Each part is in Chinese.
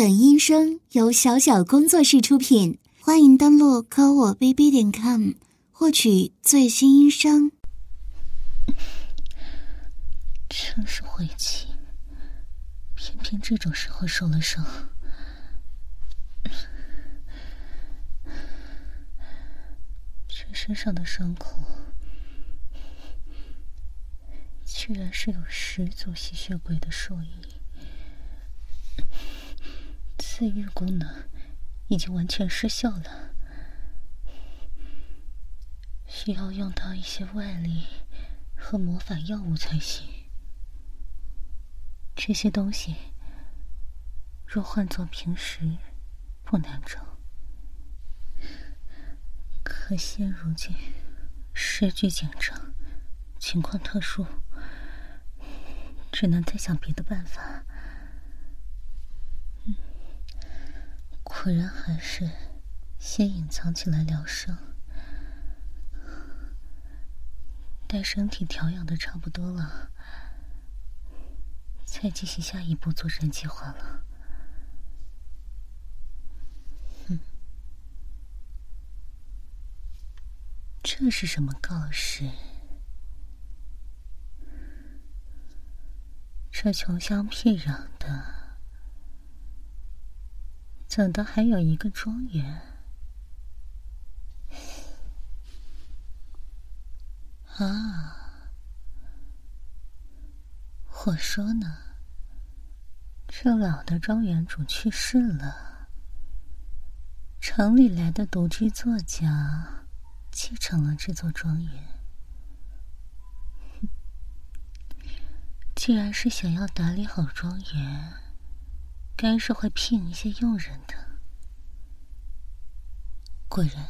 本音声由小小工作室出品，欢迎登录科我 bb 点 com 获取最新音声。真是晦气，偏偏这种时候受了伤。这身上的伤口，居然是有十足吸血鬼的授意。自愈功能已经完全失效了，需要用到一些外力和魔法药物才行。这些东西若换做平时，不难找。可现如今时局紧张，情况特殊，只能再想别的办法。果然还是先隐藏起来疗伤，待身体调养的差不多了，再进行下一步作战计划了。哼，这是什么告示？这穷乡僻壤的。怎的还有一个庄园？啊！我说呢，这老的庄园主去世了，城里来的独居作家继承了这座庄园。既然是想要打理好庄园。该是会聘一些佣人的。果然，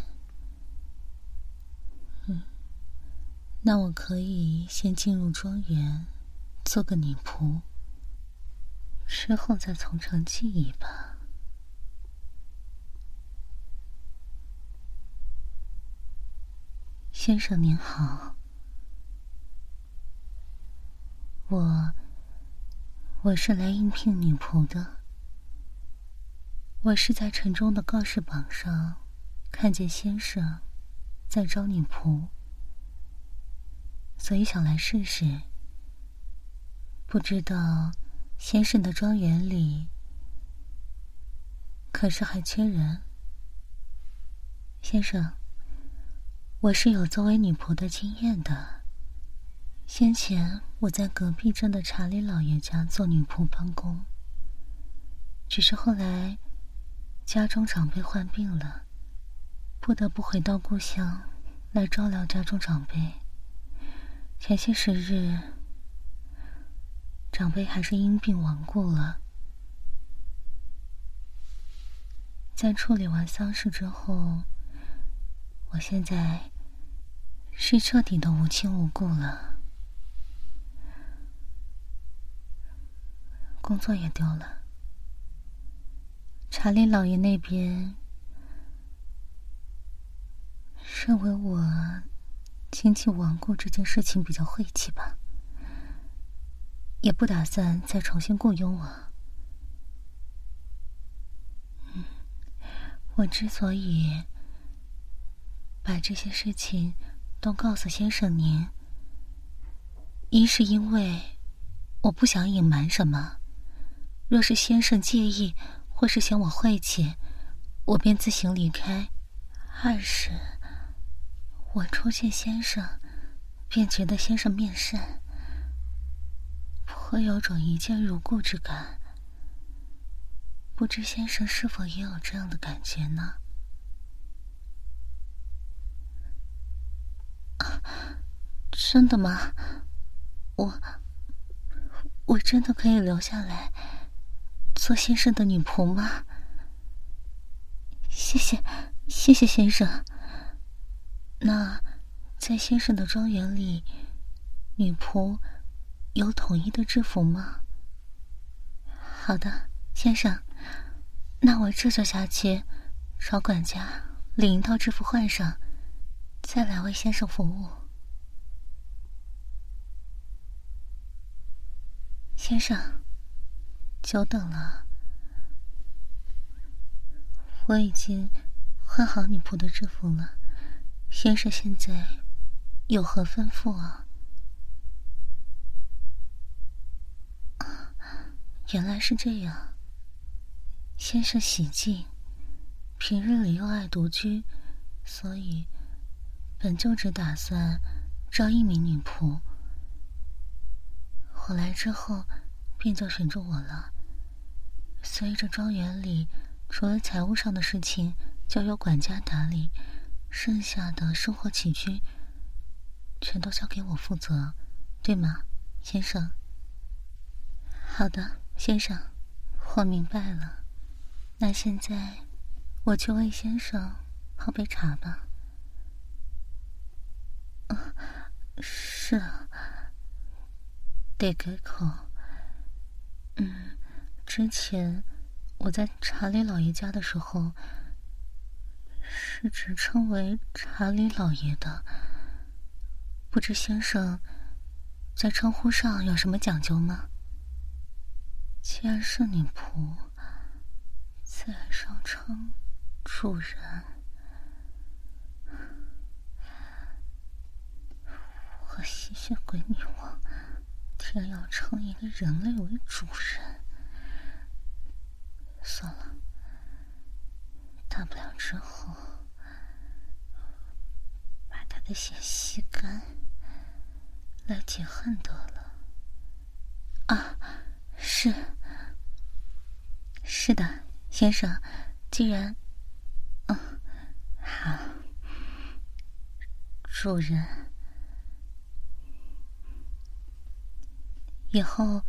嗯，那我可以先进入庄园，做个女仆，之后再从长计议吧。先生您好，我我是来应聘女仆的。我是在城中的告示榜上看见先生在招女仆，所以想来试试。不知道先生的庄园里可是还缺人？先生，我是有作为女仆的经验的。先前我在隔壁镇的查理老爷家做女仆帮工，只是后来。家中长辈患病了，不得不回到故乡来照料家中长辈。前些时日，长辈还是因病亡故了。在处理完丧事之后，我现在是彻底的无亲无故了，工作也丢了。查理老爷那边认为我亲戚亡故这件事情比较晦气吧，也不打算再重新雇佣我。嗯，我之所以把这些事情都告诉先生您，一是因为我不想隐瞒什么，若是先生介意。或是嫌我晦气，我便自行离开；二是，我初见先生，便觉得先生面善，颇有种一见如故之感。不知先生是否也有这样的感觉呢？真的吗？我，我真的可以留下来？做先生的女仆吗？谢谢，谢谢先生。那在先生的庄园里，女仆有统一的制服吗？好的，先生。那我这就下去找管家领一套制服换上，再来为先生服务。先生。久等了，我已经换好女仆的制服了，先生现在有何吩咐啊？原来是这样。先生喜静，平日里又爱独居，所以本就只打算招一名女仆。我来之后，便就选中我了。所以这庄园里，除了财务上的事情交由管家打理，剩下的生活起居，全都交给我负责，对吗，先生？好的，先生，我明白了。那现在，我去为先生泡杯茶吧。啊，是啊，得改口。嗯，之前我在查理老爷家的时候，是只称为查理老爷的。不知先生在称呼上有什么讲究吗？既然是女仆。自然上称主人。我吸血鬼女王，竟然要称一个人类为主人。算了，大不了之后把他的血吸干，来解恨得了。啊，是，是的。先生，既然，嗯，好，主人，以后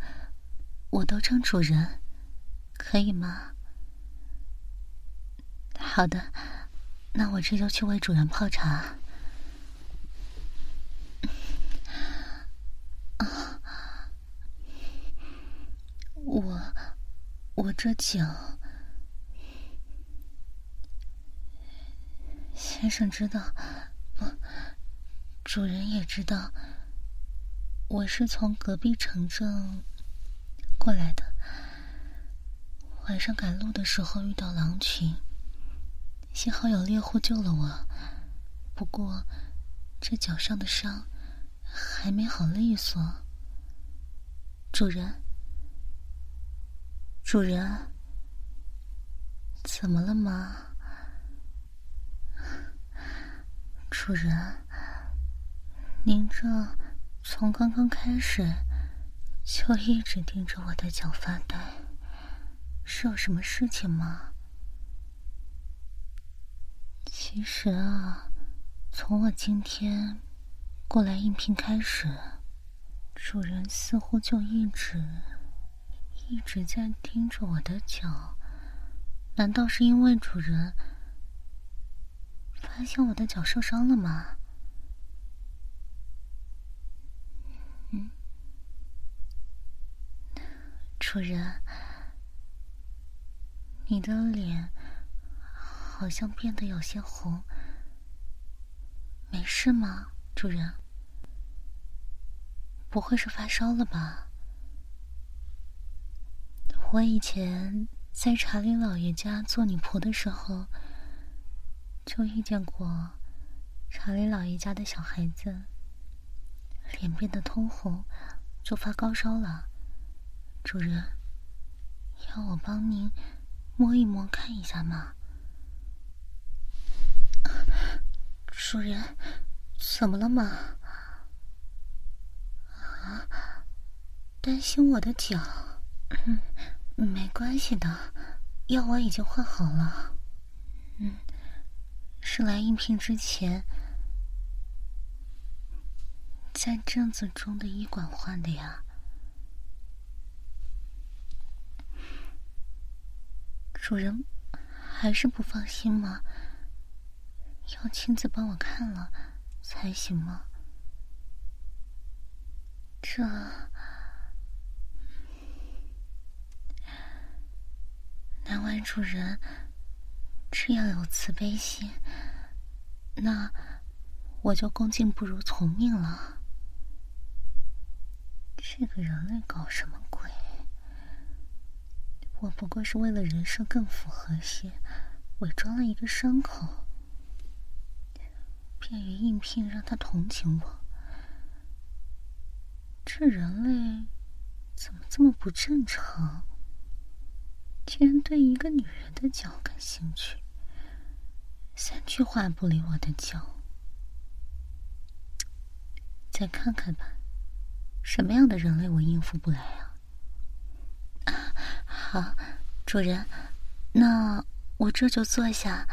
我都称主人，可以吗？好的，那我这就去为主人泡茶。啊，我，我这脚。先生知道，不，主人也知道，我是从隔壁城镇过来的。晚上赶路的时候遇到狼群，幸好有猎户救了我。不过，这脚上的伤还没好利索。主人，主人，怎么了吗？主人，您这从刚刚开始就一直盯着我的脚发呆，是有什么事情吗？其实啊，从我今天过来应聘开始，主人似乎就一直一直在盯着我的脚。难道是因为主人？发现我的脚受伤了吗？嗯，主人，你的脸好像变得有些红，没事吗，主人？不会是发烧了吧？我以前在查理老爷家做女仆的时候。就遇见过查理老爷家的小孩子，脸变得通红，就发高烧了。主人，要我帮您摸一摸看一下吗？主人，怎么了吗？啊，担心我的脚？嗯，没关系的，药我已经换好了。嗯。是来应聘之前，在镇子中的医馆换的呀。主人还是不放心吗？要亲自帮我看了才行吗？这，难为主人。这样有慈悲心，那我就恭敬不如从命了。这个人类搞什么？我不过是为了人设更符合些，伪装了一个伤口，便于应聘让他同情我。这人类怎么这么不正常？竟然对一个女人的脚感兴趣，三句话不离我的脚。再看看吧，什么样的人类我应付不来啊？好，主人，那我这就坐下，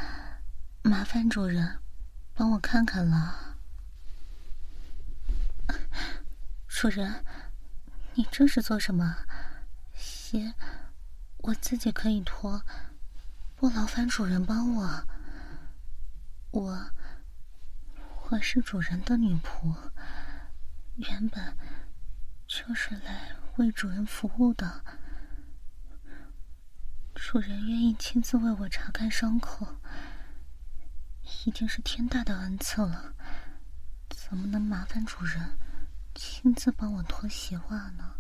麻烦主人帮我看看了。主人，你这是做什么？鞋我自己可以脱，不劳烦主人帮我。我我是主人的女仆，原本就是来为主人服务的。主人愿意亲自为我查看伤口，已经是天大的恩赐了，怎么能麻烦主人？亲自帮我脱鞋袜呢？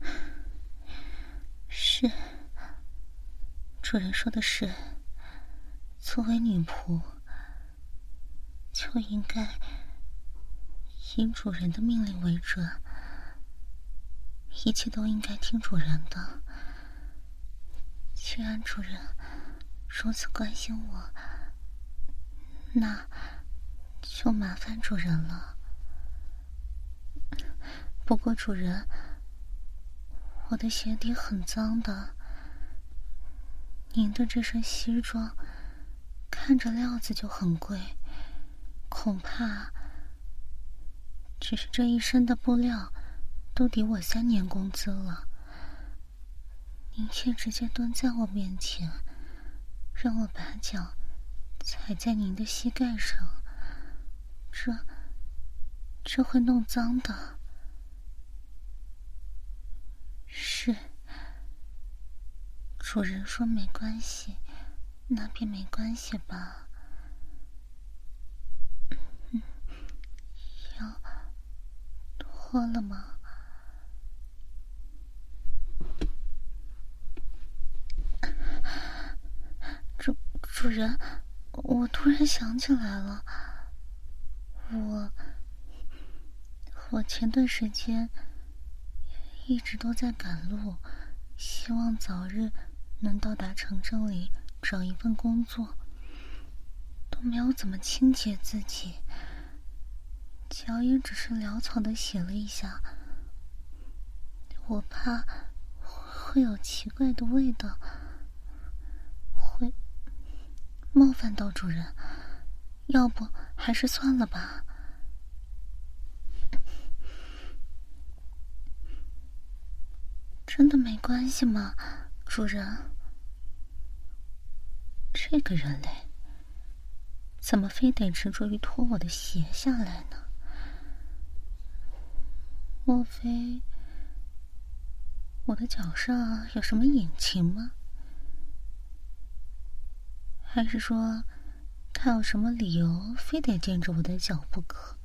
是，主人说的是，作为女仆，就应该以主人的命令为准，一切都应该听主人的。既然主人如此关心我，那……就麻烦主人了。不过主人，我的鞋底很脏的。您的这身西装，看着料子就很贵，恐怕只是这一身的布料，都抵我三年工资了。您却直接蹲在我面前，让我把脚踩在您的膝盖上。这这会弄脏的。是，主人说没关系，那便没关系吧。要脱了吗？主人，我突然想起来了。我，我前段时间一直都在赶路，希望早日能到达城镇里找一份工作，都没有怎么清洁自己，脚也只是潦草的洗了一下，我怕会有奇怪的味道，冒犯到主人。要不还是算了吧。真的没关系吗，主人？这个人类怎么非得执着于脱我的鞋下来呢？莫非我的脚上有什么隐情吗？还是说？他有什么理由非得见着我的脚不可？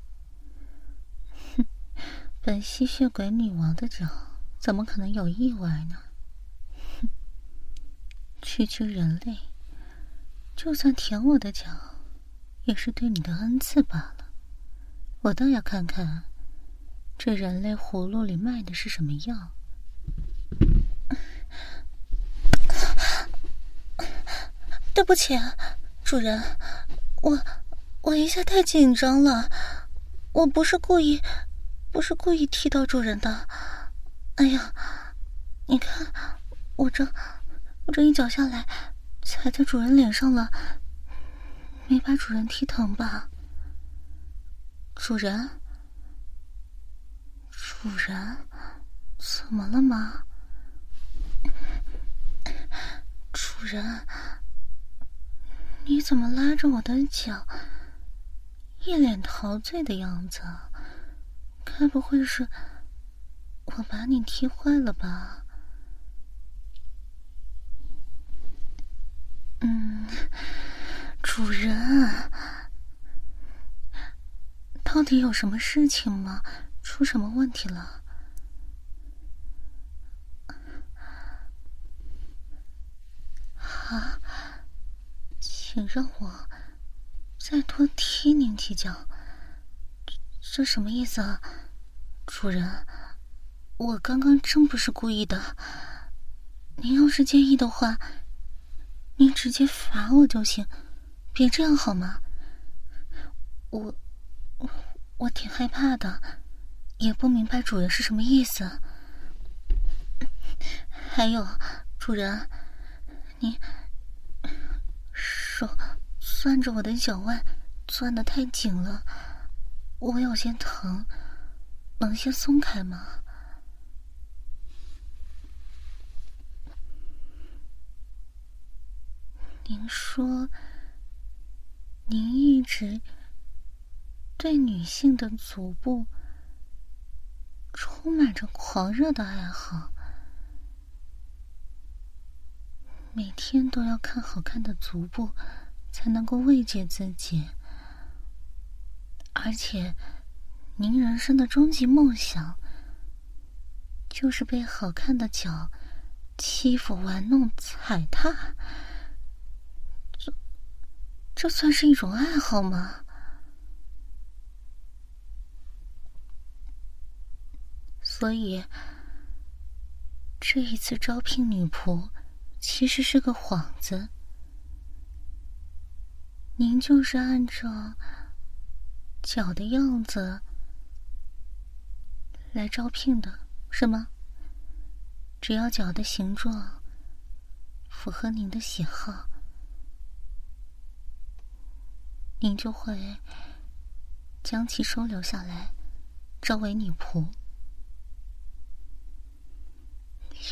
哼，本吸血鬼女王的脚怎么可能有意外呢？哼，区区人类，就算舔我的脚，也是对你的恩赐罢了。我倒要看看，这人类葫芦里卖的是什么药。对不起。主人，我我一下太紧张了，我不是故意，不是故意踢到主人的。哎呀，你看我这我这一脚下来，踩在主人脸上了，没把主人踢疼吧？主人，主人，怎么了吗？主人。你怎么拉着我的脚，一脸陶醉的样子？该不会是我把你踢坏了吧？嗯，主人，到底有什么事情吗？出什么问题了？啊，请让我再多踢您几脚。这什么意思啊，主人？我刚刚真不是故意的。您要是介意的话，您直接罚我就行，别这样好吗？我我挺害怕的，也不明白主人是什么意思。还有，主人，你手攥着我的脚腕，攥的太紧了，我有些疼，能先松开吗？您说，您一直对女性的足部充满着狂热的爱好，每天都要看好看的足部才能够慰藉自己，而且您人生的终极梦想就是被好看的脚欺负、玩弄、踩踏。这这算是一种爱好吗？所以，这一次招聘女仆其实是个幌子。您就是按照脚的样子来招聘的，是吗？只要脚的形状符合您的喜好。您就会将其收留下来，招为女仆。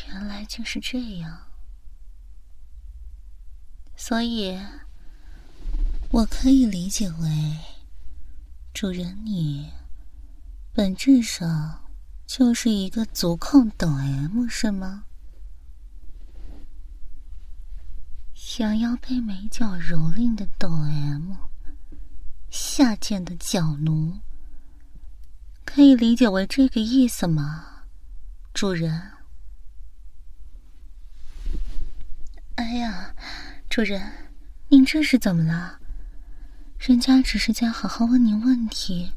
原来竟是这样，所以我可以理解为，主人你本质上就是一个足控抖 M 是吗？想要被美脚蹂躏的抖 M。下贱的脚奴，可以理解为这个意思吗，主人？哎呀，主人，您这是怎么了？人家只是在好好问您问题，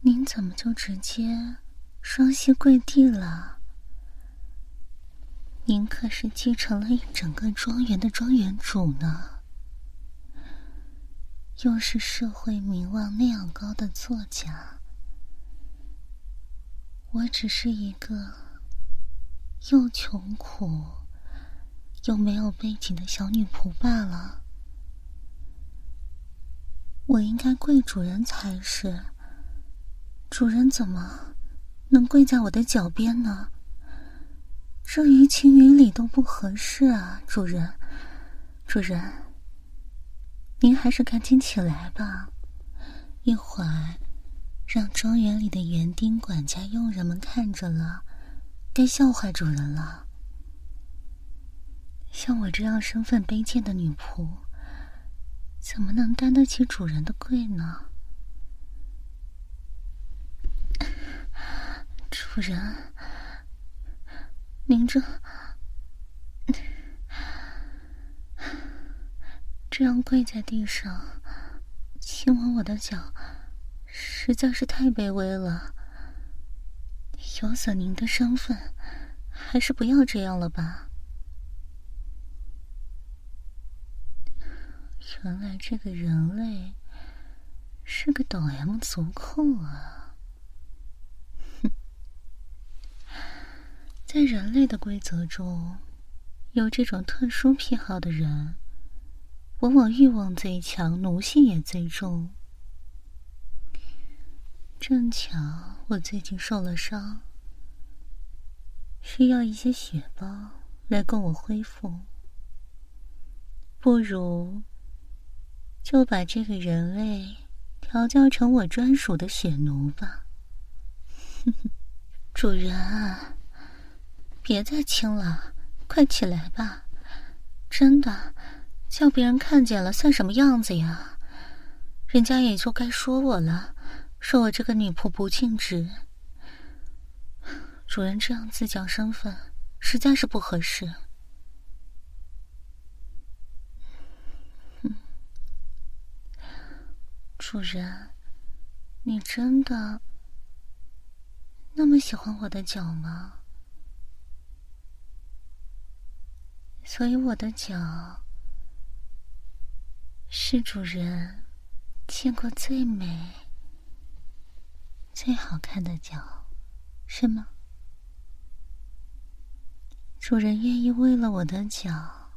您怎么就直接双膝跪地了？您可是继承了一整个庄园的庄园主呢。又是社会名望那样高的作家，我只是一个又穷苦又没有背景的小女仆罢了。我应该跪主人才是，主人怎么能跪在我的脚边呢？这于情于理都不合适啊！主人，主人。您还是赶紧起来吧，一会儿让庄园里的园丁、管家、佣人们看着了，该笑话主人了。像我这样身份卑贱的女仆，怎么能担得起主人的贵呢？主人，您这……这样跪在地上亲吻我的脚，实在是太卑微了。有损您的身份，还是不要这样了吧。原来这个人类是个抖 M 足控啊！哼，在人类的规则中，有这种特殊癖好的人。往往欲望最强，奴性也最重。正巧我最近受了伤，需要一些血包来供我恢复。不如就把这个人类调教成我专属的血奴吧。主人，别再亲了，快起来吧！真的。叫别人看见了算什么样子呀？人家也就该说我了，说我这个女仆不称职。主人这样自降身份，实在是不合适。主人，你真的那么喜欢我的脚吗？所以我的脚是主人见过最美、最好看的脚，是吗？主人愿意为了我的脚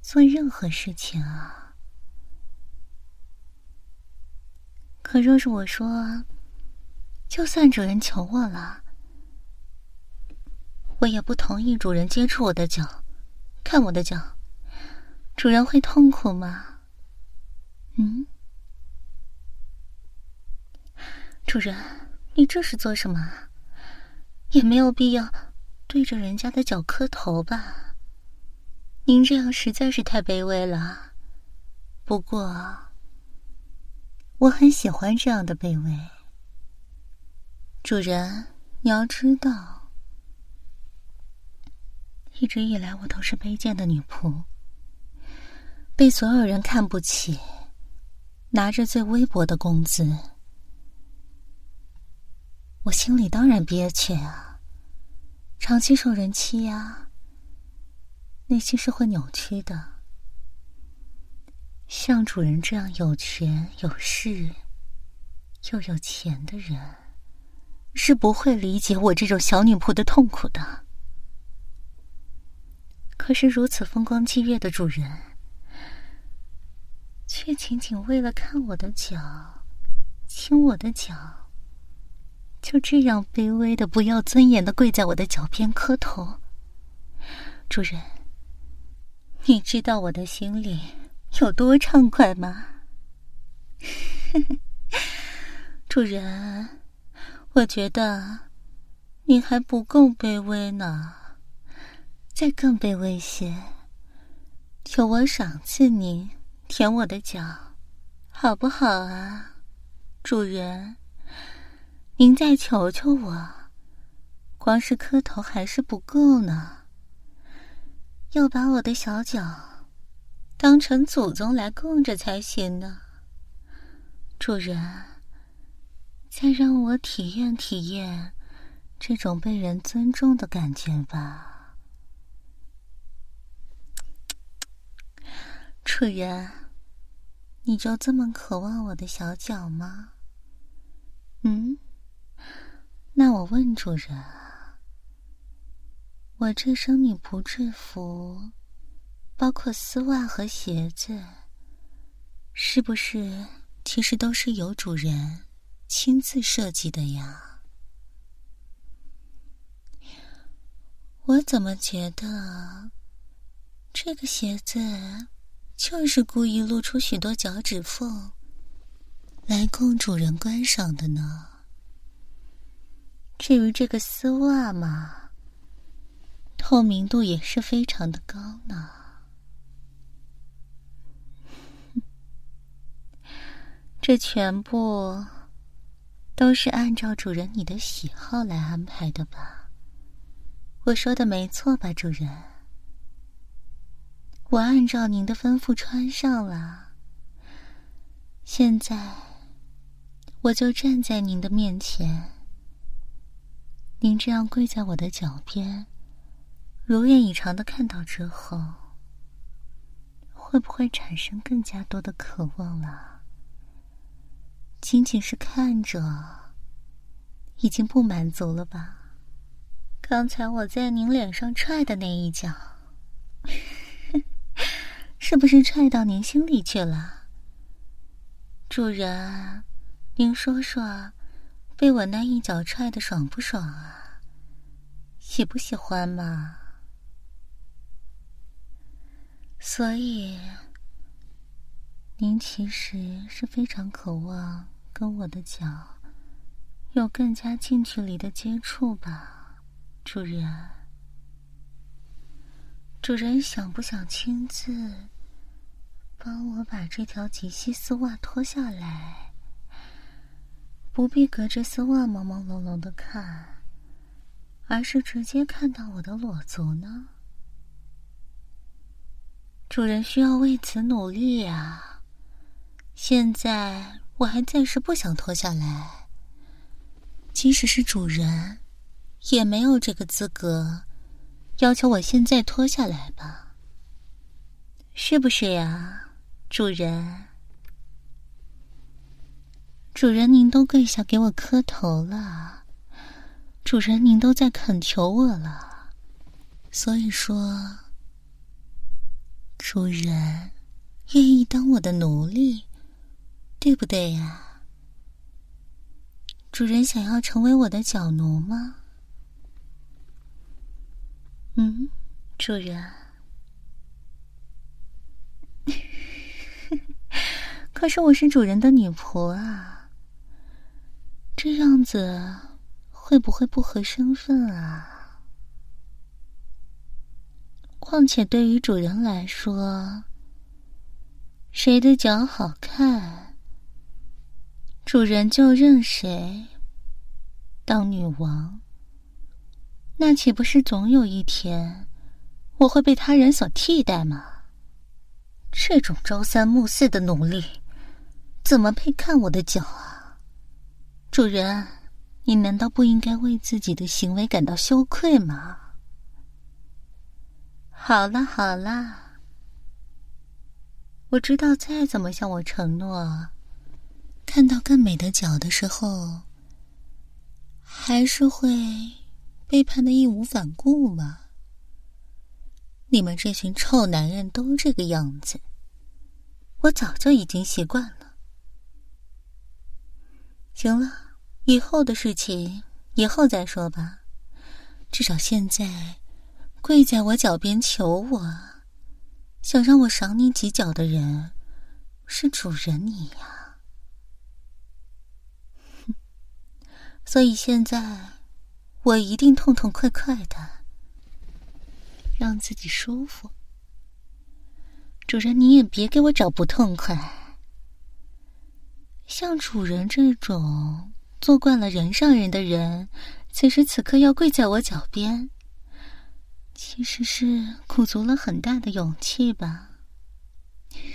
做任何事情啊！可若是我说，就算主人求我了，我也不同意主人接触我的脚。看我的脚，主人会痛苦吗？嗯，主人，你这是做什么？也没有必要对着人家的脚磕头吧？您这样实在是太卑微了。不过，我很喜欢这样的卑微。主人，你要知道。一直以来，我都是卑贱的女仆，被所有人看不起，拿着最微薄的工资，我心里当然憋屈啊，长期受人欺压，内心是会扭曲的。像主人这样有权有势又有钱的人，是不会理解我这种小女仆的痛苦的。可是如此风光霁月的主人，却仅仅为了看我的脚，亲我的脚，就这样卑微的、不要尊严的跪在我的脚边磕头。主人，你知道我的心里有多畅快吗？主人，我觉得你还不够卑微呢。再更卑微些，求我赏赐您舔我的脚，好不好啊，主人？您再求求我，光是磕头还是不够呢，要把我的小脚当成祖宗来供着才行呢。主人，再让我体验体验这种被人尊重的感觉吧。主人，你就这么渴望我的小脚吗？嗯，那我问主人，我这身女仆制服，包括丝袜和鞋子，是不是其实都是由主人亲自设计的呀？我怎么觉得这个鞋子？就是故意露出许多脚趾缝，来供主人观赏的呢。至于这个丝袜嘛，透明度也是非常的高呢。这全部都是按照主人你的喜好来安排的吧？我说的没错吧，主人？我按照您的吩咐穿上了，现在我就站在您的面前。您这样跪在我的脚边，如愿以偿的看到之后，会不会产生更加多的渴望了？仅仅是看着，已经不满足了吧？刚才我在您脸上踹的那一脚。是不是踹到您心里去了，主人？您说说，被我那一脚踹的爽不爽啊？喜不喜欢嘛？所以，您其实是非常渴望跟我的脚有更加近距离的接触吧，主人？主人想不想亲自帮我把这条极细丝袜脱下来？不必隔着丝袜朦朦胧胧的看，而是直接看到我的裸足呢？主人需要为此努力啊！现在我还暂时不想脱下来。即使是主人，也没有这个资格要求我现在脱下来吧？是不是呀，主人？主人，您都跪下给我磕头了，主人，您都在恳求我了，所以说，主人愿意当我的奴隶，对不对呀？主人想要成为我的脚奴吗？嗯，主人。可是我是主人的女仆啊，这样子会不会不合身份啊？况且对于主人来说，谁的脚好看，主人就认谁当女王。那岂不是总有一天我会被他人所替代吗？这种朝三暮四的奴隶，怎么配看我的脚啊？主人，你难道不应该为自己的行为感到羞愧吗？好了好了，我知道再怎么向我承诺，看到更美的脚的时候，还是会背叛的义无反顾吗？你们这群臭男人都这个样子，我早就已经习惯了。行了，以后的事情以后再说吧。至少现在，跪在我脚边求我，想让我赏你几脚的人，是主人你呀。所以现在，我一定痛痛快快的。让自己舒服，主人，你也别给我找不痛快。像主人这种做惯了人上人的人，此时此刻要跪在我脚边，其实是鼓足了很大的勇气吧？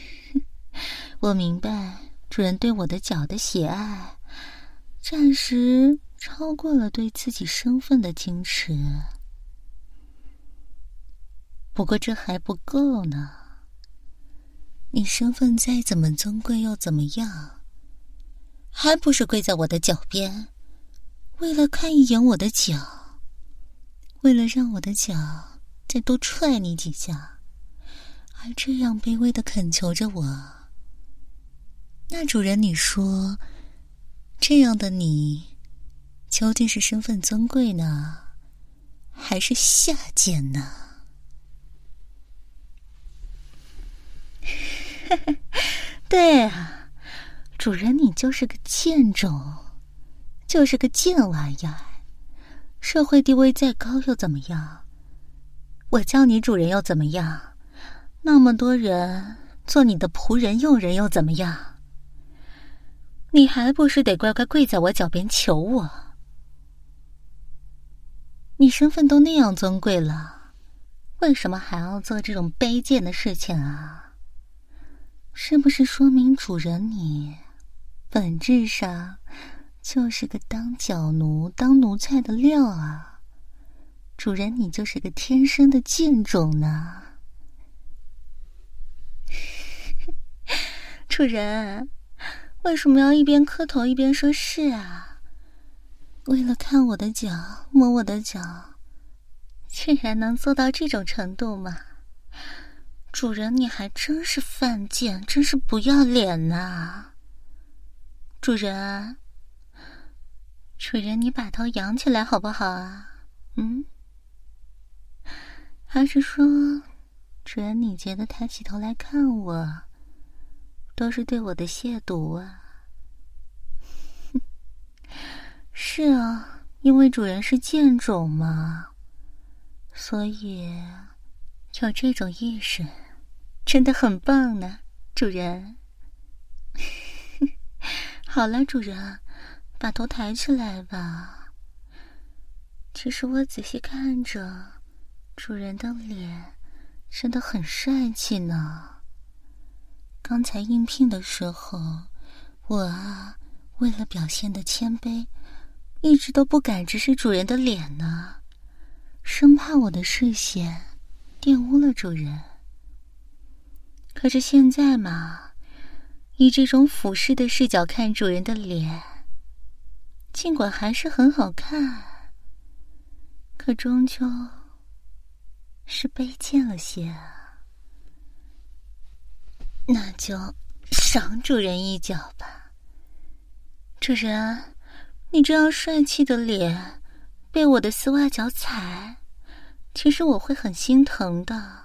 我明白，主人对我的脚的喜爱，暂时超过了对自己身份的矜持。不过这还不够呢。你身份再怎么尊贵又怎么样？还不是跪在我的脚边，为了看一眼我的脚，为了让我的脚再多踹你几下，还这样卑微的恳求着我。那主人，你说，这样的你，究竟是身份尊贵呢，还是下贱呢？对啊，主人，你就是个贱种，就是个贱玩意儿。社会地位再高又怎么样？我叫你主人又怎么样？那么多人做你的仆人、佣人又怎么样？你还不是得乖乖跪在我脚边求我？你身份都那样尊贵了，为什么还要做这种卑贱的事情啊？是不是说明主人你本质上就是个当脚奴、当奴才的料啊？主人你就是个天生的贱种呢？主人为什么要一边磕头一边说是啊？为了看我的脚、摸我的脚，竟然能做到这种程度吗？主人，你还真是犯贱，真是不要脸呐！主人，主人，你把头仰起来好不好啊？嗯？还是说，主人你觉得抬起头来看我，都是对我的亵渎啊？是啊，因为主人是贱种嘛，所以有这种意识。真的很棒呢，主人。好了，主人，把头抬起来吧。其实我仔细看着，主人的脸真的很帅气呢。刚才应聘的时候，我啊，为了表现的谦卑，一直都不敢直视主人的脸呢，生怕我的视线玷污了主人。可是现在嘛，以这种俯视的视角看主人的脸，尽管还是很好看，可终究是卑贱了些啊。那就赏主人一脚吧。主人，你这样帅气的脸被我的丝袜脚踩，其实我会很心疼的。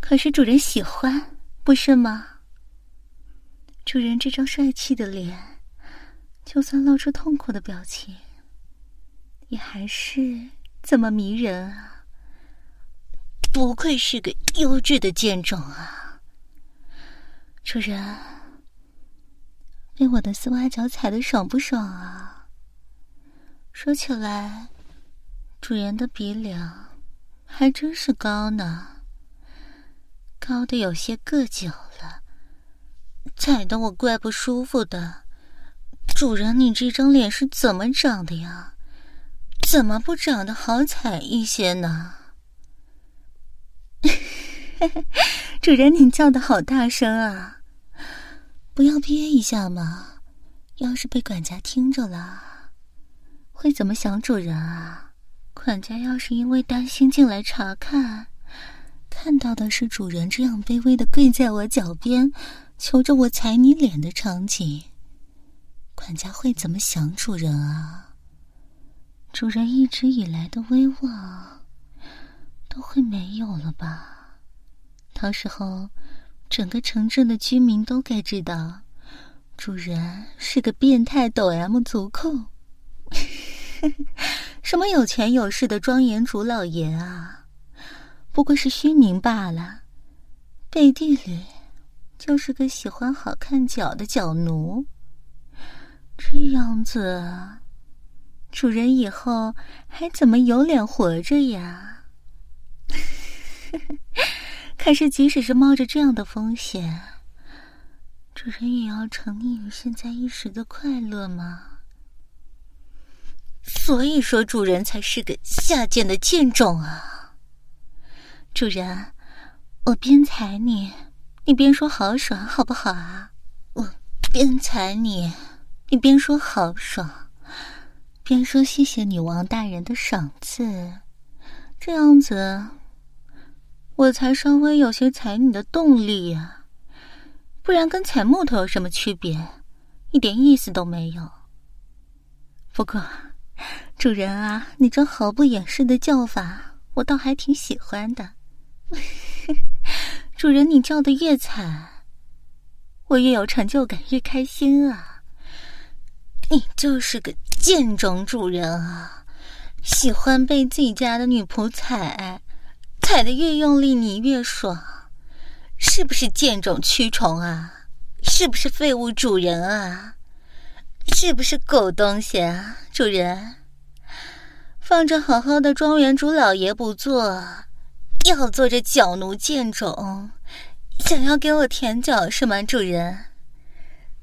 可是主人喜欢，不是吗？主人这张帅气的脸，就算露出痛苦的表情，也还是这么迷人啊！不愧是个优质的贱种啊！主人，被我的丝袜脚踩的爽不爽啊？说起来，主人的鼻梁还真是高呢。高的有些硌脚了，踩得我怪不舒服的。主人，你这张脸是怎么长的呀？怎么不长得好踩一些呢？主人，你叫的好大声啊！不要憋一下嘛，要是被管家听着了，会怎么想主人啊？管家要是因为担心进来查看。看到的是主人这样卑微的跪在我脚边，求着我踩你脸的场景，管家会怎么想主人啊？主人一直以来的威望都会没有了吧？到时候，整个城镇的居民都该知道，主人是个变态抖 M 足控，什么有钱有势的庄园主老爷啊！不过是虚名罢了，背地里就是个喜欢好看脚的脚奴。这样子，主人以后还怎么有脸活着呀？可是，即使是冒着这样的风险，主人也要沉溺于现在一时的快乐吗？所以说，主人才是个下贱的贱种啊！主人，我边踩你，你边说好爽，好不好啊？我边踩你，你边说好爽，边说谢谢女王大人的赏赐，这样子我才稍微有些踩你的动力呀。不然跟踩木头有什么区别？一点意思都没有。不过，主人啊，你这毫不掩饰的叫法，我倒还挺喜欢的。主人，你叫的越惨，我越有成就感，越开心啊！你就是个贱种主人啊，喜欢被自己家的女仆踩，踩的越用力，你越爽，是不是贱种蛆虫啊？是不是废物主人啊？是不是狗东西啊？主人，放着好好的庄园主老爷不做。要做这脚奴贱种，想要给我舔脚是吗，主人？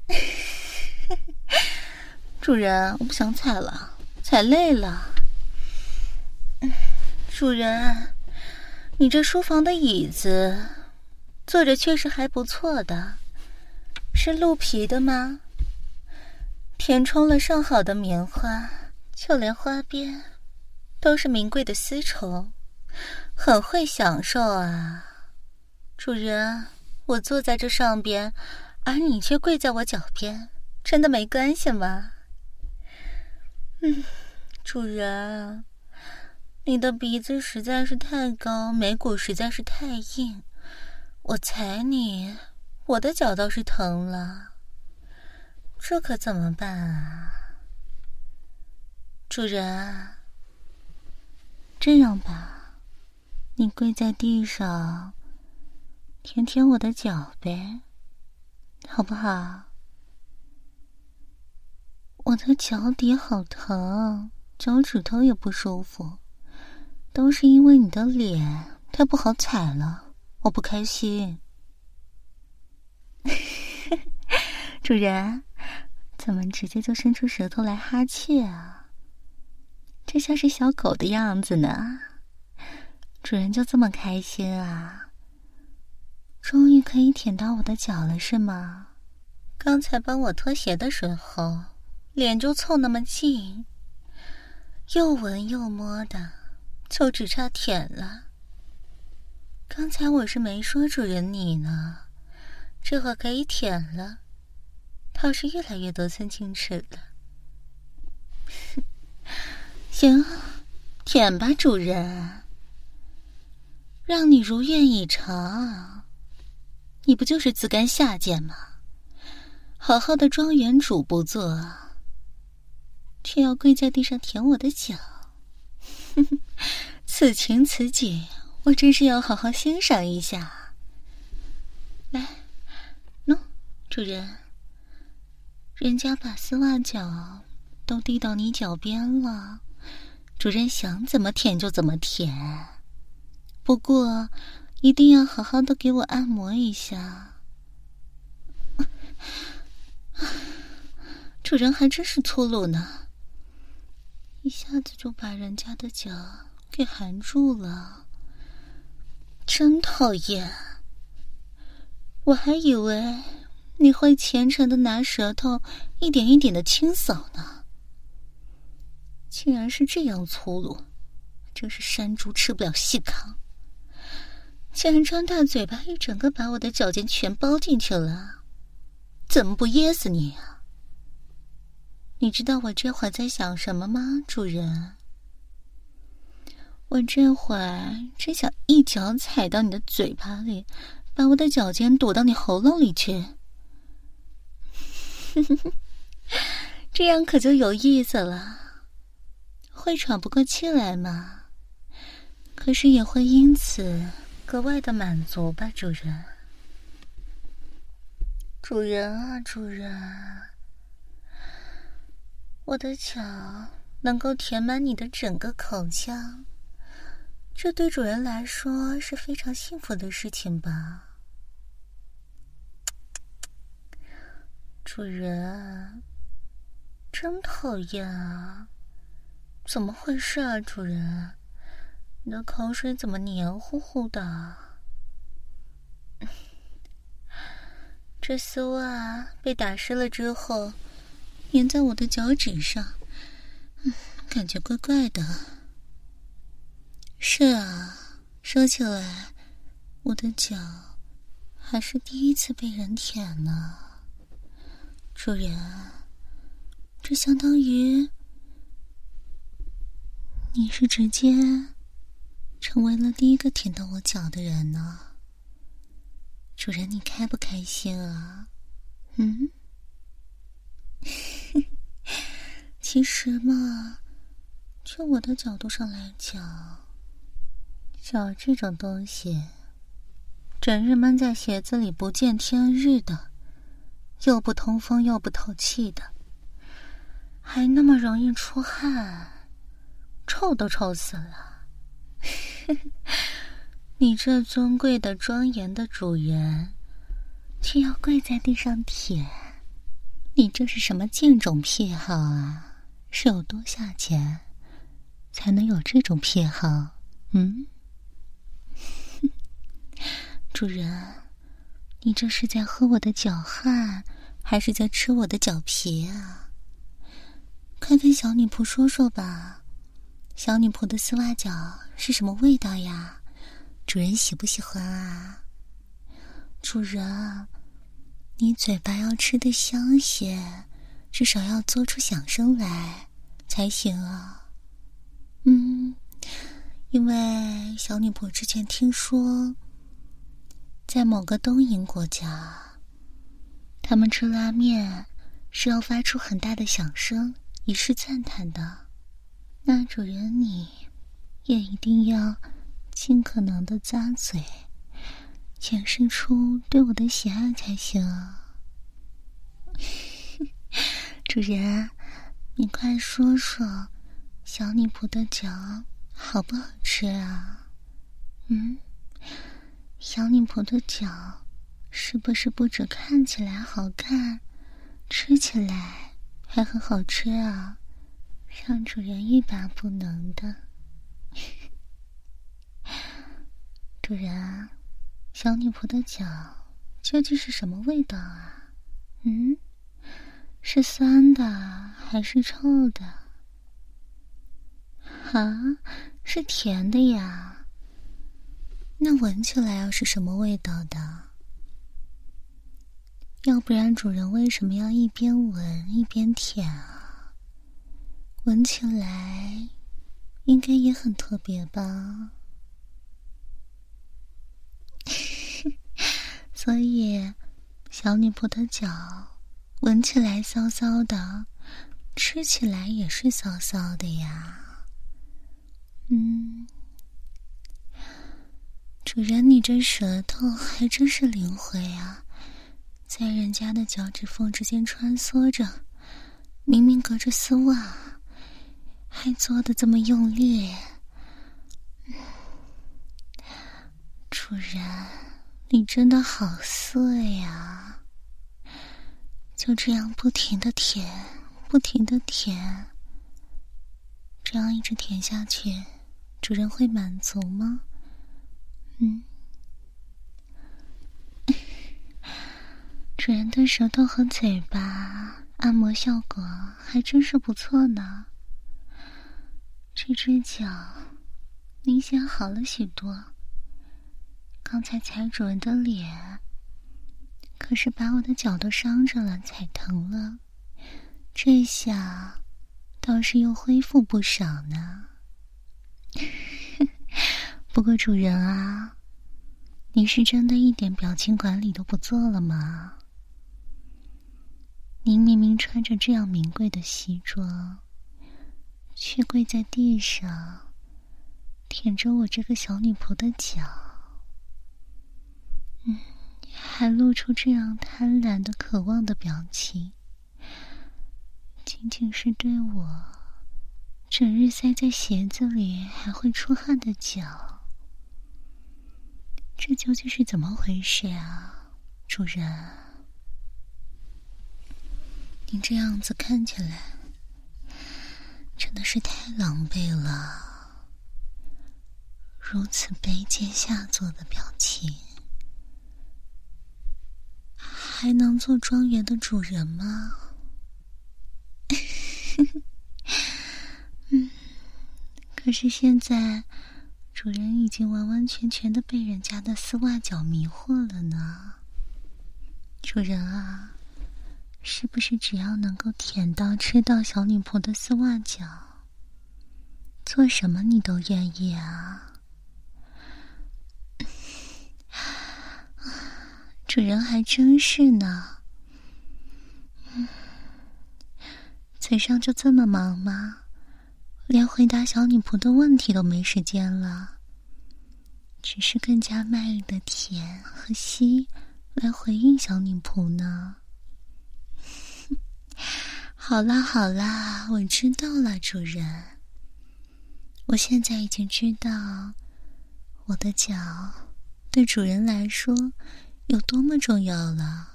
主人，我不想踩了，踩累了。主人，你这书房的椅子坐着确实还不错的，是鹿皮的吗？填充了上好的棉花，就连花边都是名贵的丝绸。很会享受啊，主人，我坐在这上边，而你却跪在我脚边，真的没关系吗？嗯，主人，你的鼻子实在是太高，眉骨实在是太硬，我踩你，我的脚倒是疼了，这可怎么办啊？主人，这样吧。你跪在地上，舔舔我的脚呗，好不好？我的脚底好疼，脚趾头也不舒服，都是因为你的脸太不好踩了，我不开心。主人，怎么直接就伸出舌头来哈气啊？这像是小狗的样子呢。主人就这么开心啊？终于可以舔到我的脚了是吗？刚才帮我脱鞋的时候，脸就凑那么近，又闻又摸的，就只差舔了。刚才我是没说主人你呢，这会可以舔了，倒是越来越得寸进尺了。行，舔吧，主人，让你如愿以偿。你不就是自甘下贱吗？好好的庄园主不做，却要跪在地上舔我的脚，此情此景。我真是要好好欣赏一下。来，喏，主人，人家把丝袜脚都递到你脚边了，主人想怎么舔就怎么舔。不过，一定要好好的给我按摩一下。主人还真是粗鲁呢，一下子就把人家的脚给含住了。真讨厌！我还以为你会虔诚的拿舌头一点一点的清扫呢，竟然是这样粗鲁，真是山猪吃不了细糠！竟然张大嘴巴，一整个把我的脚尖全包进去了，怎么不噎死你啊？你知道我这会儿在想什么吗，主人？我这会儿真想一脚踩到你的嘴巴里，把我的脚尖堵到你喉咙里去。这样可就有意思了，会喘不过气来吗？可是也会因此格外的满足吧，主人。主人啊，主人，我的脚能够填满你的整个口腔。这对主人来说是非常幸福的事情吧？主人，真讨厌啊！怎么回事啊，主人？你的口水怎么黏糊糊的？这丝袜被打湿了之后，粘在我的脚趾上，嗯，感觉怪怪的。是啊，说起来，我的脚还是第一次被人舔呢。主人，这相当于你是直接成为了第一个舔到我脚的人呢。主人，你开不开心啊？嗯？其实嘛，就我的角度上来讲。脚这种东西，整日闷在鞋子里不见天日的，又不通风又不透气的，还那么容易出汗，臭都臭死了。你这尊贵的、庄严的主人，却要跪在地上舔，你这是什么贱种癖好啊？是有多下贱，才能有这种癖好？嗯？主人，你这是在喝我的脚汗，还是在吃我的脚皮啊？快跟小女仆说说吧，小女仆的丝袜脚是什么味道呀？主人喜不喜欢啊？主人，你嘴巴要吃的香些，至少要做出响声来才行啊。嗯，因为小女仆之前听说。在某个东瀛国家，他们吃拉面是要发出很大的响声以示赞叹的。那主人你也一定要尽可能的咂嘴，显示出对我的喜爱才行。主人，你快说说，小女仆的脚好不好吃啊？嗯。小女仆的脚，是不是不止看起来好看，吃起来还很好吃啊，让主人欲罢不能的。主人，小女仆的脚究竟是什么味道啊？嗯，是酸的还是臭的？啊，是甜的呀。那闻起来又是什么味道的？要不然主人为什么要一边闻一边舔啊？闻起来应该也很特别吧？所以小女仆的脚闻起来骚骚的，吃起来也是骚骚的呀。嗯，主人，你这舌头还真是灵活呀。在人家的脚趾缝之间穿梭着，明明隔着丝袜，还做的这么用力。主人，你真的好色呀！就这样不停的舔，不停的舔，这样一直舔下去，主人会满足吗？嗯。主人的舌头和嘴巴按摩效果还真是不错呢。这只脚明显好了许多。刚才踩主人的脸，可是把我的脚都伤着了，踩疼了。这下倒是又恢复不少呢。不过主人啊，你是真的一点表情管理都不做了吗？您明明穿着这样名贵的西装，却跪在地上舔着我这个小女仆的脚，嗯，还露出这样贪婪的、渴望的表情，仅仅是对我整日塞在鞋子里还会出汗的脚，这究竟是怎么回事啊，主人？你这样子看起来真的是太狼狈了，如此卑贱下作的表情，还能做庄园的主人吗？嗯，可是现在主人已经完完全全的被人家的丝袜脚迷惑了呢，主人啊！是不是只要能够舔到、吃到小女仆的丝袜脚，做什么你都愿意啊？主人还真是呢，嗯嘴上就这么忙吗？连回答小女仆的问题都没时间了，只是更加卖力的舔和吸来回应小女仆呢？好啦好啦，我知道了，主人。我现在已经知道我的脚对主人来说有多么重要了。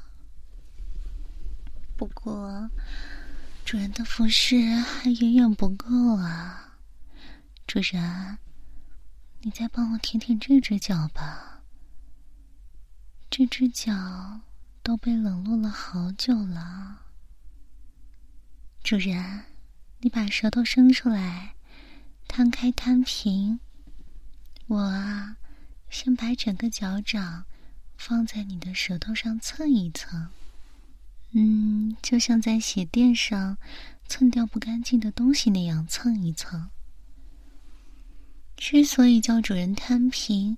不过，主人的服饰还远远不够啊。主人，你再帮我舔舔这只脚吧。这只脚都被冷落了好久了。主人，你把舌头伸出来，摊开摊平。我啊，先把整个脚掌放在你的舌头上蹭一蹭，嗯，就像在鞋垫上蹭掉不干净的东西那样蹭一蹭。之所以叫主人摊平，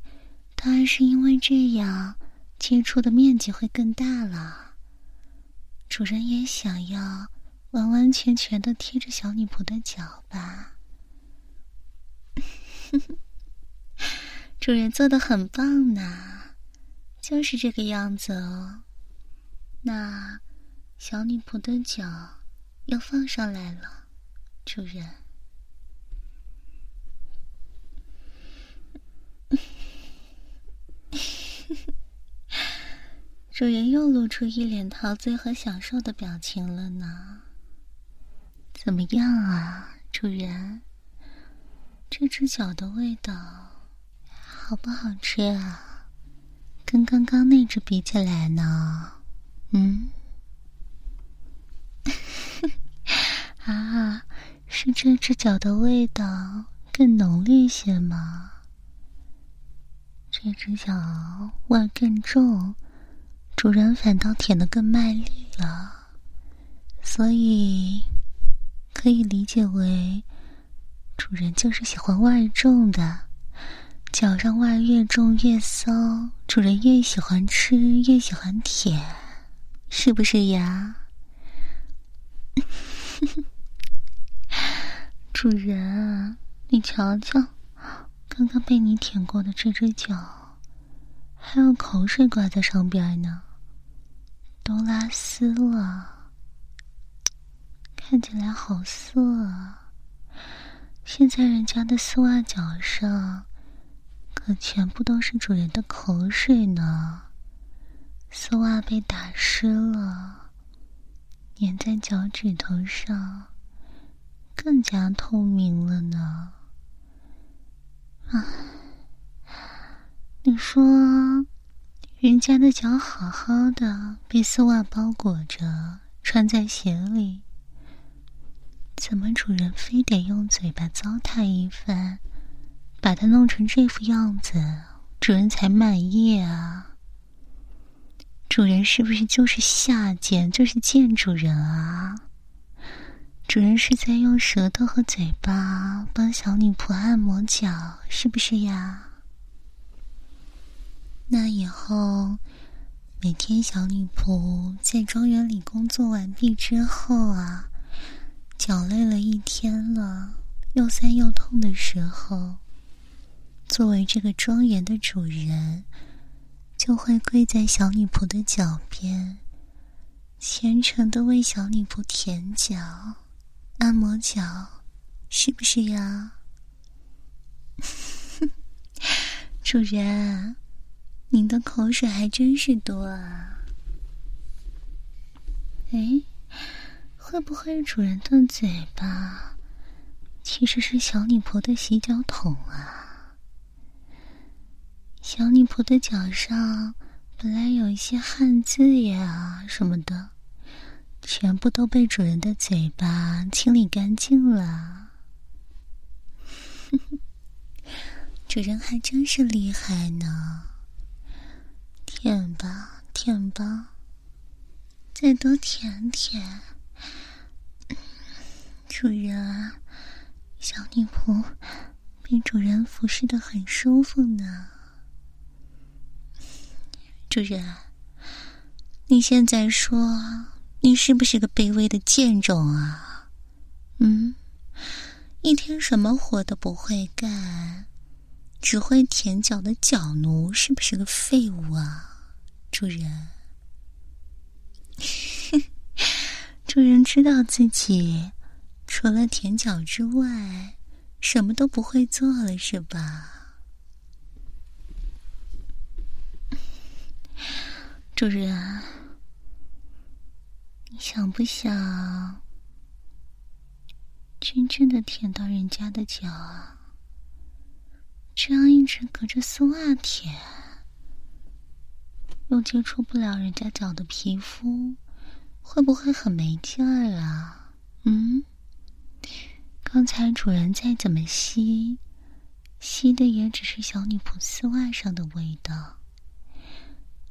当然是因为这样接触的面积会更大了。主人也想要。完完全全的贴着小女仆的脚吧，主人做的很棒呢，就是这个样子哦。那小女仆的脚要放上来了，主人。主 主人又露出一脸陶醉和享受的表情了呢。怎么样啊，主人？这只脚的味道好不好吃啊？跟刚刚那只比起来呢？嗯？啊，是这只脚的味道更浓烈些吗？这只脚味更重，主人反倒舔得更卖力了，所以可以理解为主人就是喜欢味重的，脚上味越重越骚，主人越喜欢吃越喜欢舔，是不是呀？主人，你瞧瞧，刚刚被你舔过的这只脚，还有口水挂在上边呢，都拉丝了，看起来好色啊！现在人家的丝袜脚上，可全部都是主人的口水呢，丝袜被打湿了，粘在脚趾头上。更加透明了呢。唉，你说，人家的脚好好的，被丝袜包裹着，穿在鞋里，怎么主人非得用嘴巴糟蹋一番，把它弄成这副样子，主人才满意啊？主人是不是就是下贱，就是贱主人啊？主人是在用舌头和嘴巴帮小女仆按摩脚，是不是呀？那以后每天小女仆在庄园里工作完毕之后啊，脚累了一天了，又酸又痛的时候，作为这个庄园的主人，就会跪在小女仆的脚边，虔诚的为小女仆舔脚。按摩脚，是不是呀？主人，您的口水还真是多啊！哎，会不会主人的嘴巴其实是小女仆的洗脚桶啊？小女仆的脚上本来有一些汗渍呀什么的。全部都被主人的嘴巴清理干净了，主人还真是厉害呢。舔吧，舔吧，再多舔舔。主人啊，小女仆被主人服侍的很舒服呢。主人，你现在说。你是不是个卑微的贱种啊？嗯，一天什么活都不会干，只会舔脚的脚奴是不是个废物啊？主人，主人知道自己除了舔脚之外，什么都不会做了，是吧？主人。你想不想真正的舔到人家的脚啊？这样一直隔着丝袜舔，又接触不了人家脚的皮肤，会不会很没劲儿啊？嗯，刚才主人再怎么吸，吸的也只是小女仆丝袜上的味道。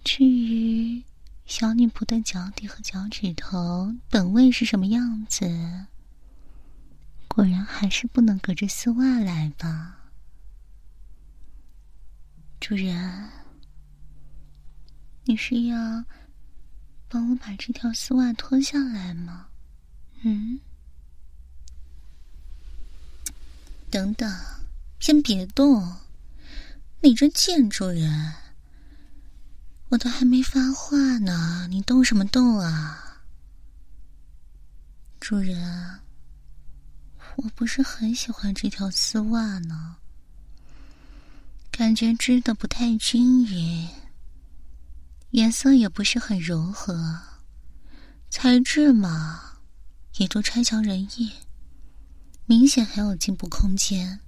至于……小女仆的脚底和脚趾头本位是什么样子？果然还是不能隔着丝袜来吧，主人，你是要帮我把这条丝袜脱下来吗？嗯？等等，先别动，你这贱主人！我都还没发话呢，你动什么动啊，主人？我不是很喜欢这条丝袜呢，感觉织的不太均匀，颜色也不是很柔和，材质嘛，也都差强人意，明显还有进步空间。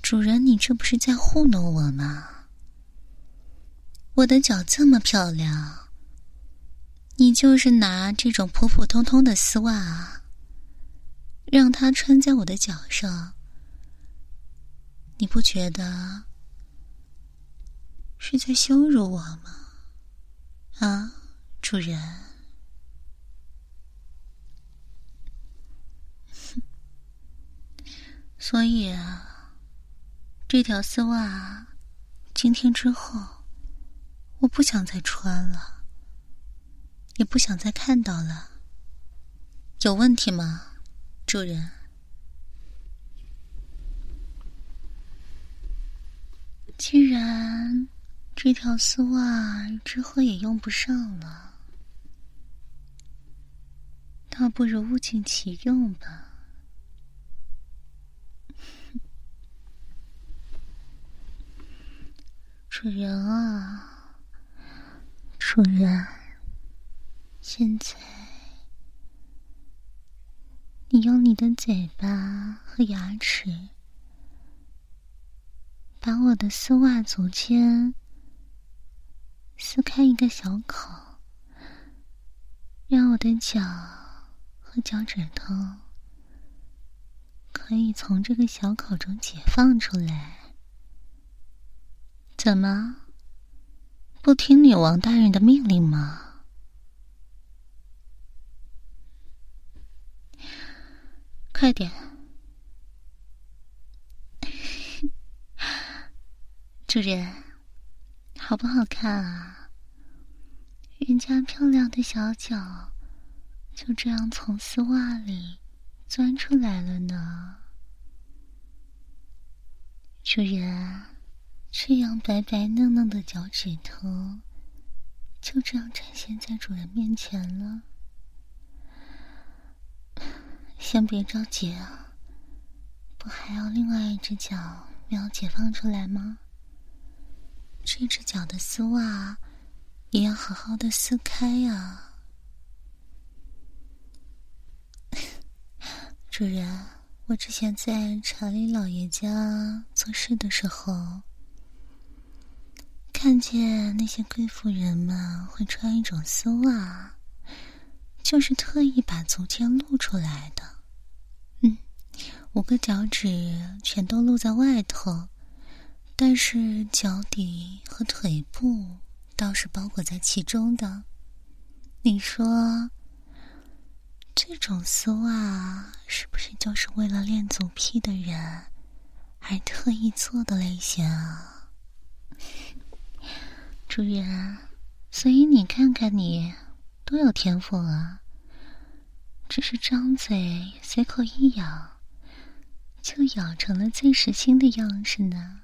主人，你这不是在糊弄我吗？我的脚这么漂亮，你就是拿这种普普通通的丝袜啊，让它穿在我的脚上，你不觉得？是在羞辱我吗？啊，主人！所以啊，这条丝袜今天之后，我不想再穿了，也不想再看到了。有问题吗，主人？既然……这条丝袜之后也用不上了，倒不如物尽其用吧。主人啊，主人，现在你用你的嘴巴和牙齿把我的丝袜足尖。撕开一个小口，让我的脚和脚趾头可以从这个小口中解放出来。怎么，不听女王大人的命令吗？快点，主人。好不好看啊？人家漂亮的小脚就这样从丝袜里钻出来了呢。主人，这样白白嫩嫩的脚趾头就这样展现在主人面前了。先别着急啊，不还要另外一只脚没有解放出来吗？这只脚的丝袜也要好好的撕开呀，主人。我之前在查理老爷家做事的时候，看见那些贵妇人们会穿一种丝袜，就是特意把足尖露出来的。嗯，五个脚趾全都露在外头。但是脚底和腿部倒是包裹在其中的，你说这种丝袜是不是就是为了练足癖的人还特意做的类型啊？主人，所以你看看你多有天赋啊！只是张嘴随口一咬，就咬成了最实心的样式呢。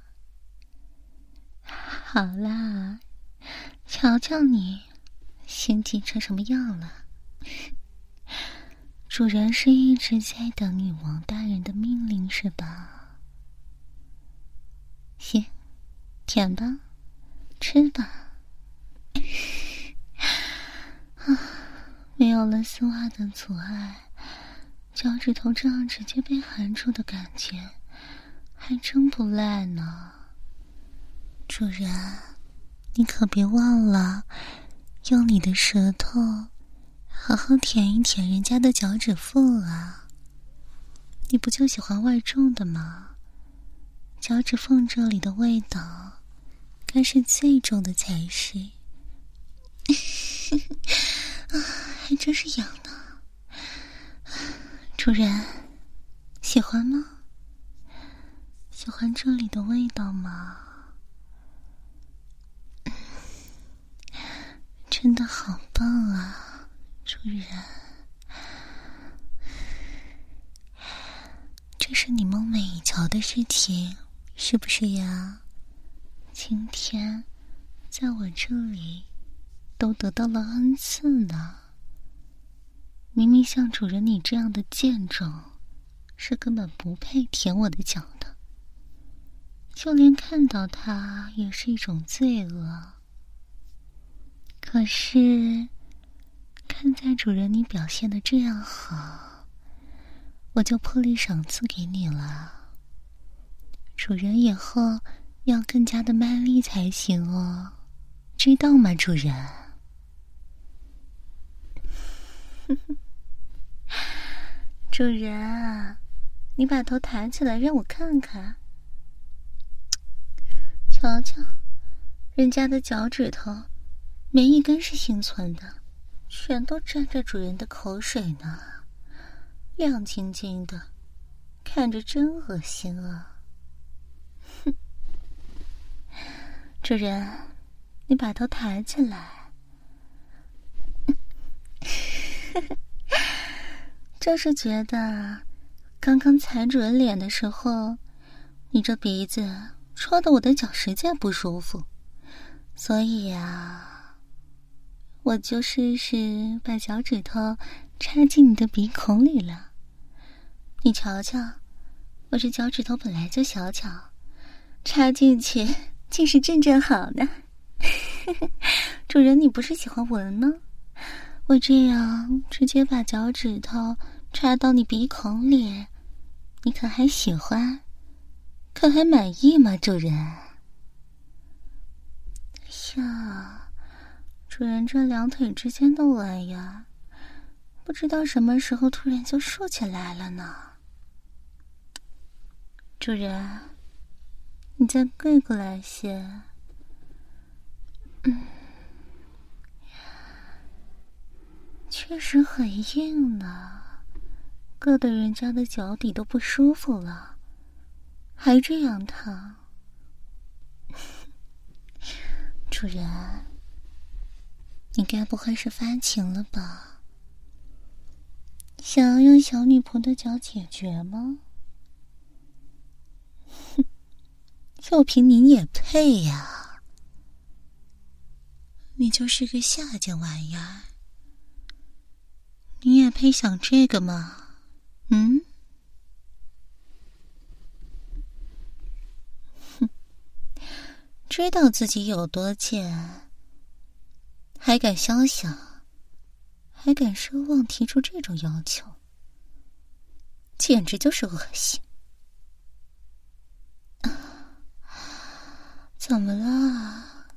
好啦，瞧瞧你，心急成什么样了？主人是一直在等女王大人的命令是吧？行，舔吧，吃吧。啊，没有了丝袜的阻碍，脚趾头这样直接被含住的感觉，还真不赖呢。主人，你可别忘了用你的舌头好好舔一舔人家的脚趾缝啊！你不就喜欢味重的吗？脚趾缝这里的味道该是最重的才是。啊，还真是痒呢！主人，喜欢吗？喜欢这里的味道吗？真的好棒啊，主人！这是你梦寐以求的事情，是不是呀？今天在我这里都得到了恩赐呢。明明像主人你这样的贱种，是根本不配舔我的脚的，就连看到它也是一种罪恶。可是，看在主人你表现的这样好，我就破例赏赐给你了。主人以后要更加的卖力才行哦，知道吗，主人？主人，你把头抬起来，让我看看。瞧瞧，人家的脚趾头，没一根是幸存的，全都沾着主人的口水呢，亮晶晶的，看着真恶心啊！哼，主人，你把头抬起来。呵 呵就是觉得，刚刚踩主人脸的时候，你这鼻子戳的我的脚实在不舒服，所以呀，我就试试把脚趾头插进你的鼻孔里了。你瞧瞧，我这脚趾头本来就小巧，插进去 竟是正正好呢。主人，你不是喜欢闻吗？我这样直接把脚趾头插到你鼻孔里，你可还喜欢？可还满意吗，主人？呀，主人这两腿之间的纹呀，不知道什么时候突然就竖起来了呢。主人，你再跪过来些。嗯。确实很硬呢，硌得人家的脚底都不舒服了，还这样烫。主人，你该不会是发情了吧？想要用小女仆的脚解决吗？哼，就凭你也配呀？你就是个下贱玩意儿！你也配想这个吗？嗯？哼，知道自己有多贱，还敢肖想，还敢奢望提出这种要求，简直就是恶心！怎么了？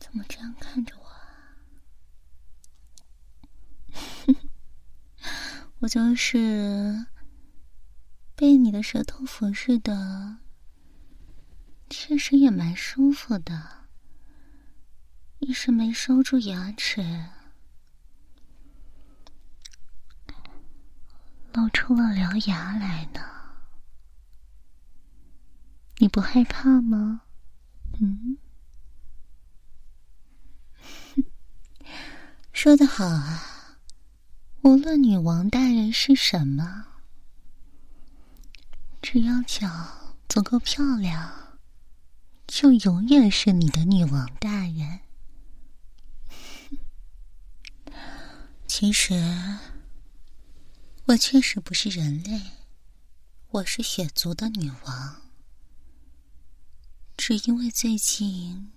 怎么这样看着我？我就是被你的舌头服侍的，确实也蛮舒服的。一时没收住牙齿，露出了獠牙来呢。你不害怕吗？嗯，说的好啊。无论女王大人是什么，只要脚足够漂亮，就永远是你的女王大人。其实，我确实不是人类，我是血族的女王，只因为最近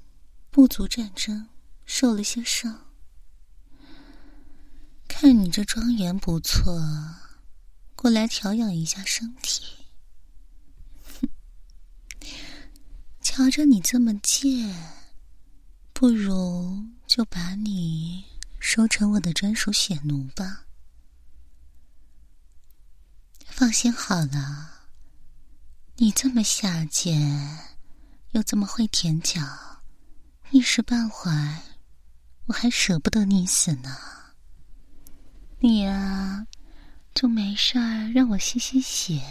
部族战争受了些伤。看你这庄园不错，过来调养一下身体。哼，瞧着你这么贱，不如就把你收成我的专属血奴吧。放心好了，你这么下贱，又这么会舔脚，一时半会儿我还舍不得你死呢。你呀，就没事儿让我吸吸血，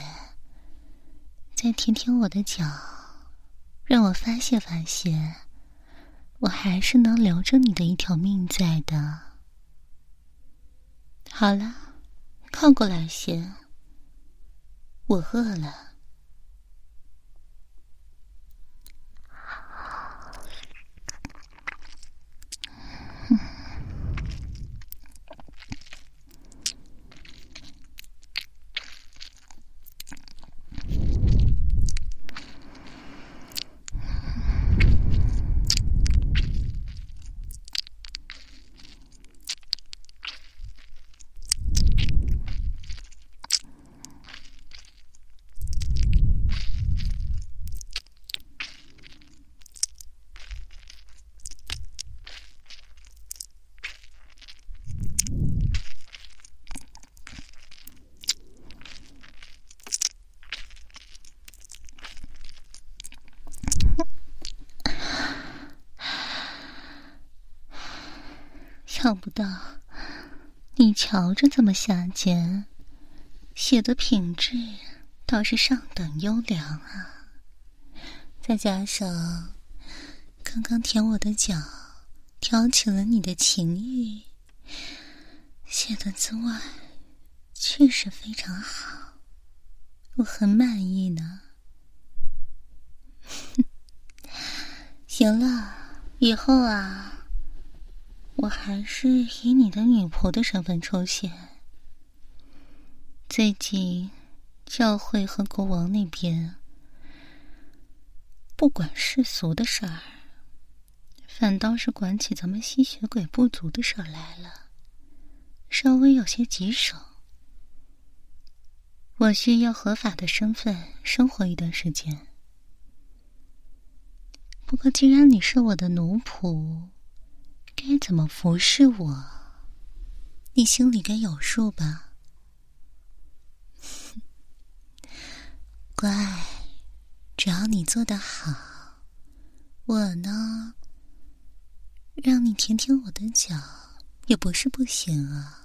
再舔舔我的脚，让我发泄发泄，我还是能留着你的一条命在的。好了，靠过来些，我饿了。瞧着这么下贱，写的品质倒是上等优良啊！再加上刚刚舔我的脚，挑起了你的情欲，写的字外确实非常好，我很满意呢。行了，以后啊，我还是以你的女仆的身份出现。最近教会和国王那边不管世俗的事儿，反倒是管起咱们吸血鬼部族的事儿来了，稍微有些棘手。我需要合法的身份生活一段时间。不过，既然你是我的奴仆，该怎么服侍我，你心里该有数吧？乖，只要你做的好，我呢，让你舔舔我的脚也不是不行啊。